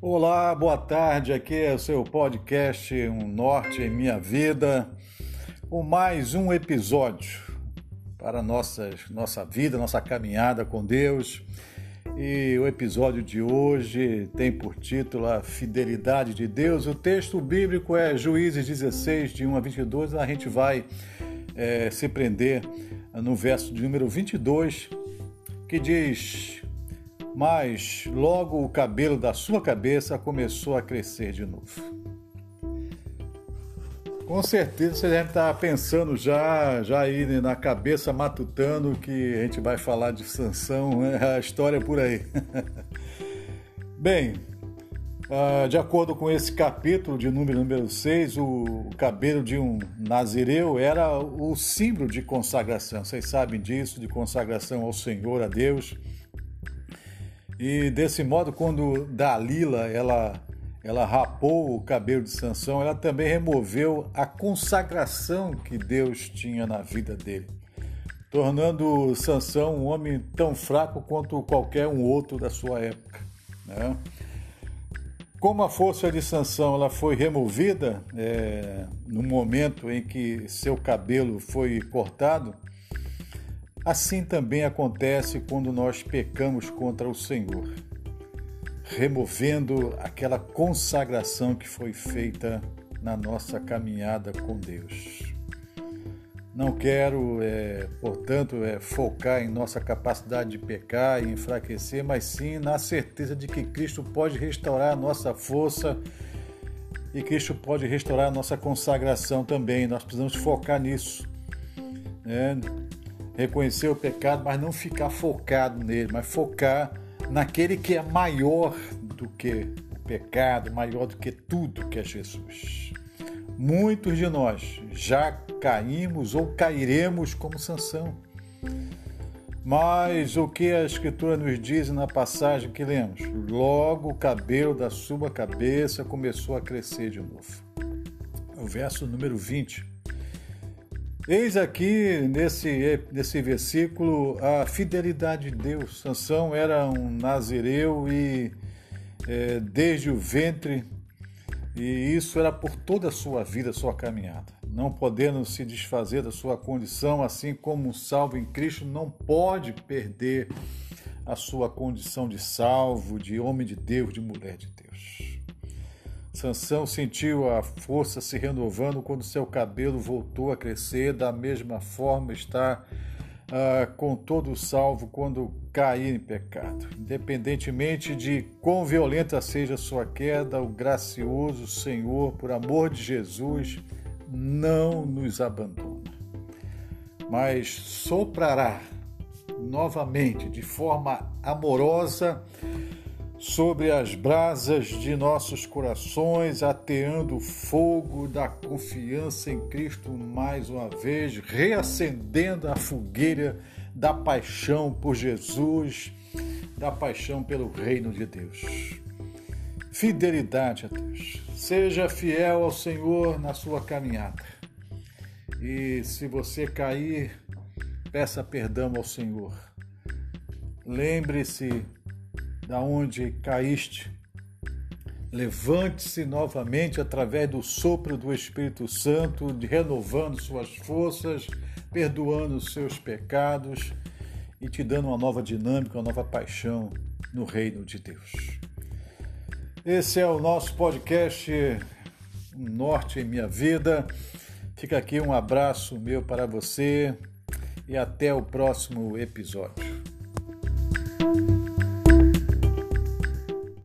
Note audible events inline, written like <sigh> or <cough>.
Olá, boa tarde. Aqui é o seu podcast Um Norte em Minha Vida, com mais um episódio para nossa, nossa vida, nossa caminhada com Deus. E o episódio de hoje tem por título A Fidelidade de Deus. O texto bíblico é Juízes 16, de 1 a 22. A gente vai é, se prender no verso de número 22, que diz: mas logo o cabelo da sua cabeça começou a crescer de novo. Com certeza você deve estar pensando já, já aí na cabeça matutando que a gente vai falar de Sansão, né? <laughs> a história é por aí. <laughs> Bem, ah, de acordo com esse capítulo de número número 6, o cabelo de um nazireu era o símbolo de consagração. Vocês sabem disso, de consagração ao Senhor, a Deus. E desse modo, quando Dalila ela, ela rapou o cabelo de Sansão, ela também removeu a consagração que Deus tinha na vida dele, tornando Sansão um homem tão fraco quanto qualquer um outro da sua época. Né? Como a força de Sansão ela foi removida é, no momento em que seu cabelo foi cortado, Assim também acontece quando nós pecamos contra o Senhor, removendo aquela consagração que foi feita na nossa caminhada com Deus. Não quero, é, portanto, é, focar em nossa capacidade de pecar e enfraquecer, mas sim na certeza de que Cristo pode restaurar a nossa força e Cristo pode restaurar a nossa consagração também. Nós precisamos focar nisso. Né? Reconhecer o pecado, mas não ficar focado nele, mas focar naquele que é maior do que o pecado, maior do que tudo que é Jesus. Muitos de nós já caímos ou cairemos como Sansão. Mas o que a Escritura nos diz na passagem que lemos? Logo o cabelo da sua cabeça começou a crescer de novo. O verso número 20 Eis aqui nesse, nesse versículo a fidelidade de Deus. Sansão era um nazireu e é, desde o ventre, e isso era por toda a sua vida, sua caminhada. Não podendo se desfazer da sua condição, assim como um salvo em Cristo não pode perder a sua condição de salvo, de homem de Deus, de mulher de Deus. Sansão sentiu a força se renovando quando seu cabelo voltou a crescer, da mesma forma está uh, com todo salvo quando cair em pecado. Independentemente de quão violenta seja sua queda, o gracioso Senhor, por amor de Jesus, não nos abandona, mas soprará novamente de forma amorosa sobre as brasas de nossos corações, ateando o fogo da confiança em Cristo mais uma vez, reacendendo a fogueira da paixão por Jesus, da paixão pelo reino de Deus. Fidelidade a Deus. Seja fiel ao Senhor na sua caminhada. E se você cair, peça perdão ao Senhor. Lembre-se da onde caíste. Levante-se novamente através do sopro do Espírito Santo, renovando suas forças, perdoando os seus pecados e te dando uma nova dinâmica, uma nova paixão no reino de Deus. Esse é o nosso podcast Norte em Minha Vida. Fica aqui um abraço meu para você e até o próximo episódio.